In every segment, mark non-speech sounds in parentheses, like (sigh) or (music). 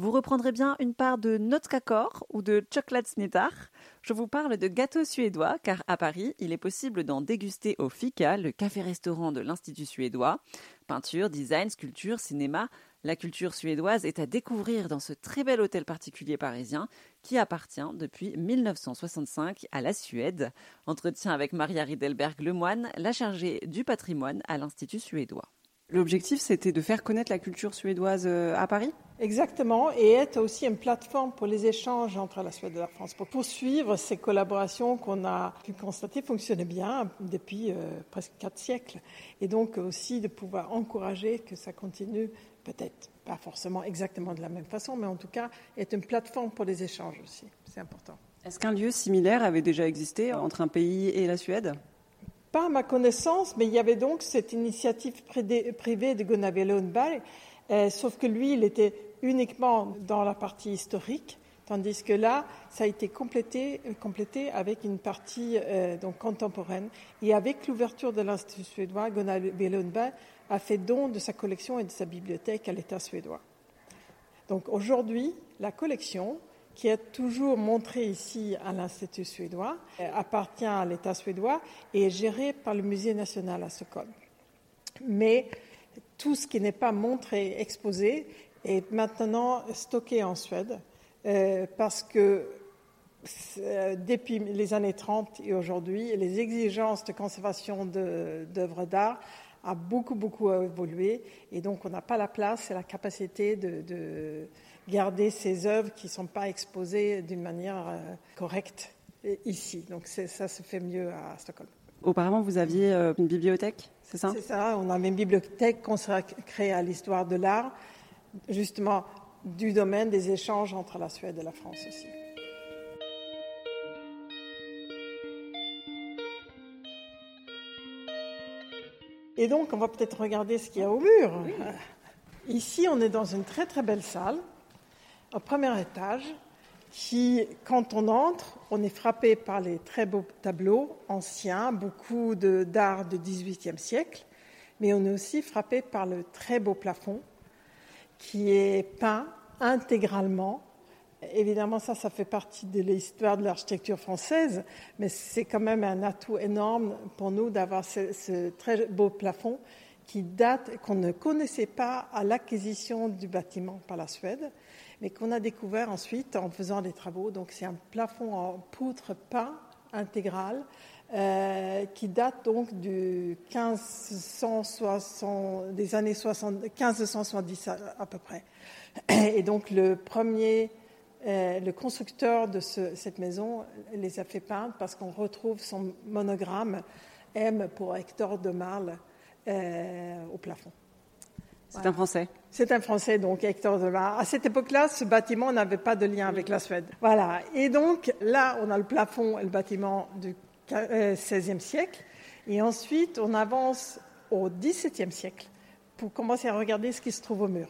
Vous reprendrez bien une part de Notkakor ou de Snittar. Je vous parle de gâteaux suédois car à Paris, il est possible d'en déguster au FICA, le café-restaurant de l'Institut suédois. Peinture, design, sculpture, cinéma, la culture suédoise est à découvrir dans ce très bel hôtel particulier parisien qui appartient depuis 1965 à la Suède. Entretien avec Maria Riedelberg Lemoine, la chargée du patrimoine à l'Institut suédois. L'objectif, c'était de faire connaître la culture suédoise euh, à Paris? Exactement, et être aussi une plateforme pour les échanges entre la Suède et la France, pour poursuivre ces collaborations qu'on a pu constater fonctionnaient bien depuis euh, presque quatre siècles, et donc aussi de pouvoir encourager que ça continue, peut-être pas forcément exactement de la même façon, mais en tout cas être une plateforme pour les échanges aussi, c'est important. Est-ce qu'un lieu similaire avait déjà existé entre un pays et la Suède? Pas à ma connaissance, mais il y avait donc cette initiative privée de Gunnar Lundberg, euh, sauf que lui, il était uniquement dans la partie historique, tandis que là, ça a été complété, complété avec une partie euh, donc contemporaine. Et avec l'ouverture de l'Institut suédois, Gunnar Lundberg a fait don de sa collection et de sa bibliothèque à l'État suédois. Donc aujourd'hui, la collection qui est toujours montré ici à l'Institut suédois, euh, appartient à l'État suédois et est géré par le Musée national à Stockholm. Mais tout ce qui n'est pas montré, exposé, est maintenant stocké en Suède euh, parce que euh, depuis les années 30 et aujourd'hui, les exigences de conservation d'œuvres d'art a beaucoup, beaucoup évolué et donc on n'a pas la place et la capacité de garder ces œuvres qui ne sont pas exposées d'une manière euh, correcte ici. Donc ça se fait mieux à Stockholm. Auparavant, vous aviez une bibliothèque, c'est ça? C'est ça, on avait une bibliothèque consacrée à l'histoire de l'art, justement du domaine des échanges entre la Suède et la France aussi. Et donc, on va peut-être regarder ce qu'il y a au mur. Ici, on est dans une très très belle salle au premier étage qui, quand on entre, on est frappé par les très beaux tableaux anciens, beaucoup d'art du XVIIIe siècle, mais on est aussi frappé par le très beau plafond qui est peint intégralement. Évidemment, ça, ça fait partie de l'histoire de l'architecture française, mais c'est quand même un atout énorme pour nous d'avoir ce, très beau plafond qui date, qu'on ne connaissait pas à l'acquisition du bâtiment par la Suède mais qu'on a découvert ensuite en faisant des travaux. Donc c'est un plafond en poutre peint intégral euh, qui date donc du 1560, des années 60, 1570 à, peu près. Et donc le premier, euh, le constructeur de cette maison les a fait peindre parce qu'on retrouve son monogramme M pour Hector de Marle euh, au plafond. C'est un Français. C'est un Français, donc Hector de Mar. À cette époque-là, ce bâtiment n'avait pas de lien avec la Suède. Voilà. Et donc là, on a le plafond et le bâtiment du XVIe euh, siècle. Et ensuite, on avance au XVIIe siècle pour commencer à regarder ce qui se trouve au mur.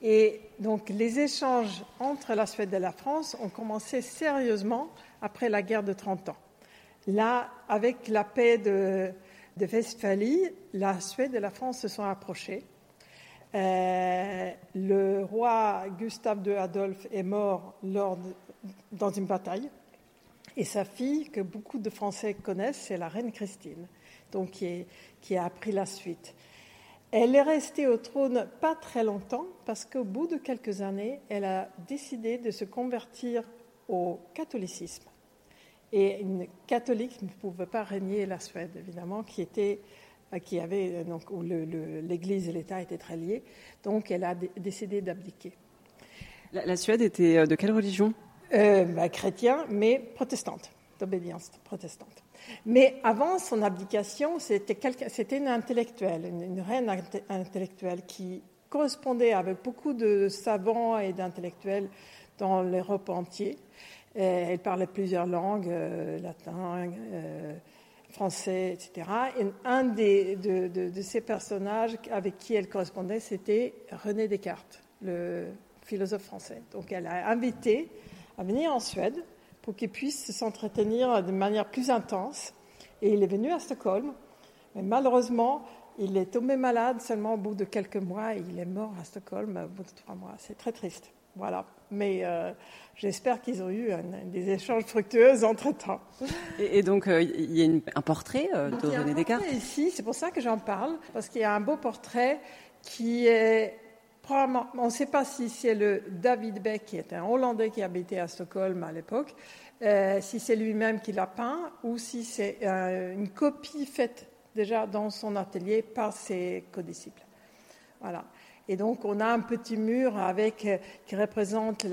Et donc, les échanges entre la Suède et la France ont commencé sérieusement après la guerre de 30 ans. Là, avec la paix de, de Westphalie, la Suède et la France se sont approchées. Euh, le roi Gustave II Adolphe est mort lors dans une bataille. Et sa fille, que beaucoup de Français connaissent, c'est la reine Christine, donc qui, qui, a appris la suite. Elle est restée au trône pas très longtemps parce qu'au bout de quelques années, elle a décidé de se convertir au catholicisme. Et une catholique ne pouvait pas régner la Suède, évidemment, qui était qui avait, euh, donc, où l'Église et l'État étaient très liés. Donc, elle a décidé d'abdiquer. La, Suède était euh, de quelle religion? Bah, Chrétien, mais protestante, d'obédience protestante. Mais avant son abdication, c'était une intellectuelle, une, reine intellectuelle qui correspondait avec beaucoup de savants et d'intellectuels dans l'Europe entière. Elle parlait plusieurs langues, latin, français, etc. Et un des, de, ces personnages avec qui elle correspondait, c'était René Descartes, le philosophe français. Donc elle a invité à venir en Suède pour qu'il puisse s'entretenir de manière plus intense. Et il est venu à Stockholm, mais malheureusement, il est tombé malade seulement au bout de quelques mois et il est mort à Stockholm au bout de trois mois. C'est très triste. Voilà. Mais euh, j'espère qu'ils ont eu des échanges fructueux entre-temps. Et, donc, euh, il y a un portrait de René Descartes ici, c'est pour ça que j'en parle, parce qu'il y a un beau portrait qui est on ne sait pas si c'est le David Beck, qui était un Hollandais qui habitait à Stockholm à l'époque, euh, si c'est lui-même qui l'a peint ou si c'est euh, une copie faite déjà dans son atelier par ses codisciples. Voilà. Et donc on a un petit mur avec euh, qui représente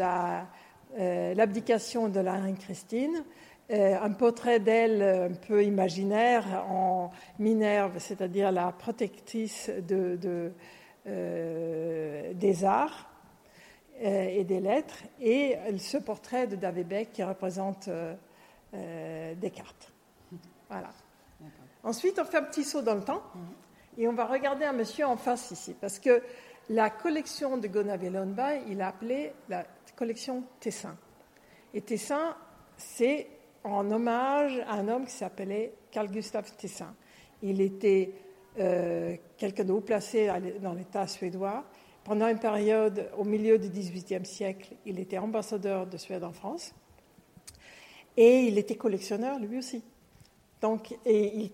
l'abdication de la reine Christine, un portrait d'elle un peu imaginaire en Minerve, c'est-à-dire la protectrice de, des arts euh, et des lettres, et ce portrait de David Beck qui représente euh, euh, Descartes. Voilà. Ensuite, on fait un petit saut dans le temps et on va regarder un monsieur en face ici, parce que la collection de Gonavelonba, il a appelé la collection Tessin. Et Tessin, c'est en hommage à un homme qui s'appelait Carl Gustav Tessin. Il était quelqu'un de haut placé dans l'État suédois pendant une période au milieu du XVIIIe siècle, il était ambassadeur de Suède en France et il était collectionneur lui aussi. Donc, et il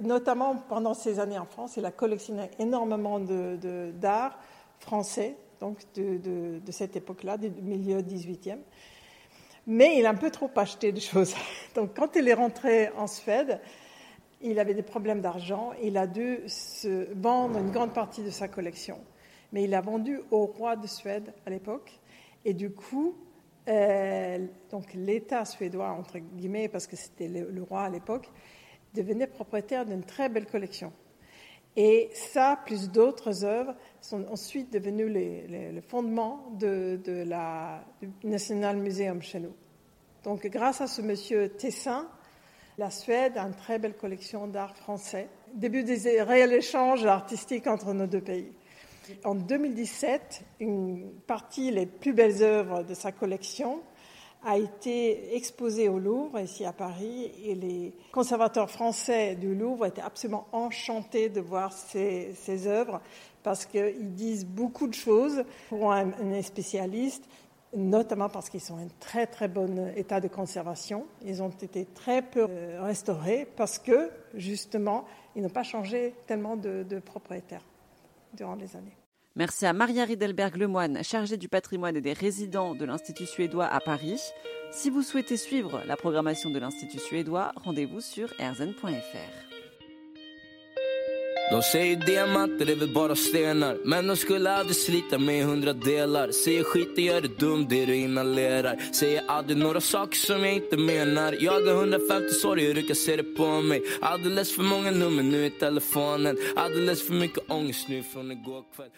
notamment pendant ses années en France, il a collectionné énormément d'art français, donc de, cette époque-là, du milieu XVIIIe. Mais il a un peu trop acheté de choses. (laughs) Donc, quand il est rentré en Suède, il avait des problèmes d'argent. Il a dû se vendre une grande partie de sa collection mais il l'a vendu au roi de Suède à l'époque. Et du coup, euh, l'État suédois, entre guillemets, parce que c'était le, roi à l'époque, devenait propriétaire d'une très belle collection. Et ça, plus d'autres œuvres, sont ensuite devenues le fondement du National Museum chez nous. Donc, grâce à ce monsieur Tessin, la Suède a une très belle collection d'art français. Début des réels échanges artistiques entre nos deux pays. En 2017, une partie, les plus belles œuvres de sa collection, a été exposée au Louvre, ici à Paris, et les conservateurs français du Louvre étaient absolument enchantés de voir ces, œuvres, parce qu'ils disent beaucoup de choses pour un, un spécialiste, notamment parce qu'ils sont en très très bon état de conservation. Ils ont été très peu euh, restaurés parce que, justement, ils n'ont pas changé tellement de, de propriétaires durant les années. Merci à Maria Riedelberg Lemoine, chargée du patrimoine et des résidents de l'Institut suédois à Paris. Si vous souhaitez suivre la programmation de l'Institut suédois, rendez-vous sur erzen.fr. De säger diamanter är väl bara stenar. Men de skulle aldrig slita med hundra delar. Säger skiten gör det dum det du inhalerar. Säger aldrig några saker som jag inte menar. Jag har 150 sorger, du kan se det på mig. Alldeles för många nummer nu i telefonen. Alldeles för mycket ångest nu från igår kväll.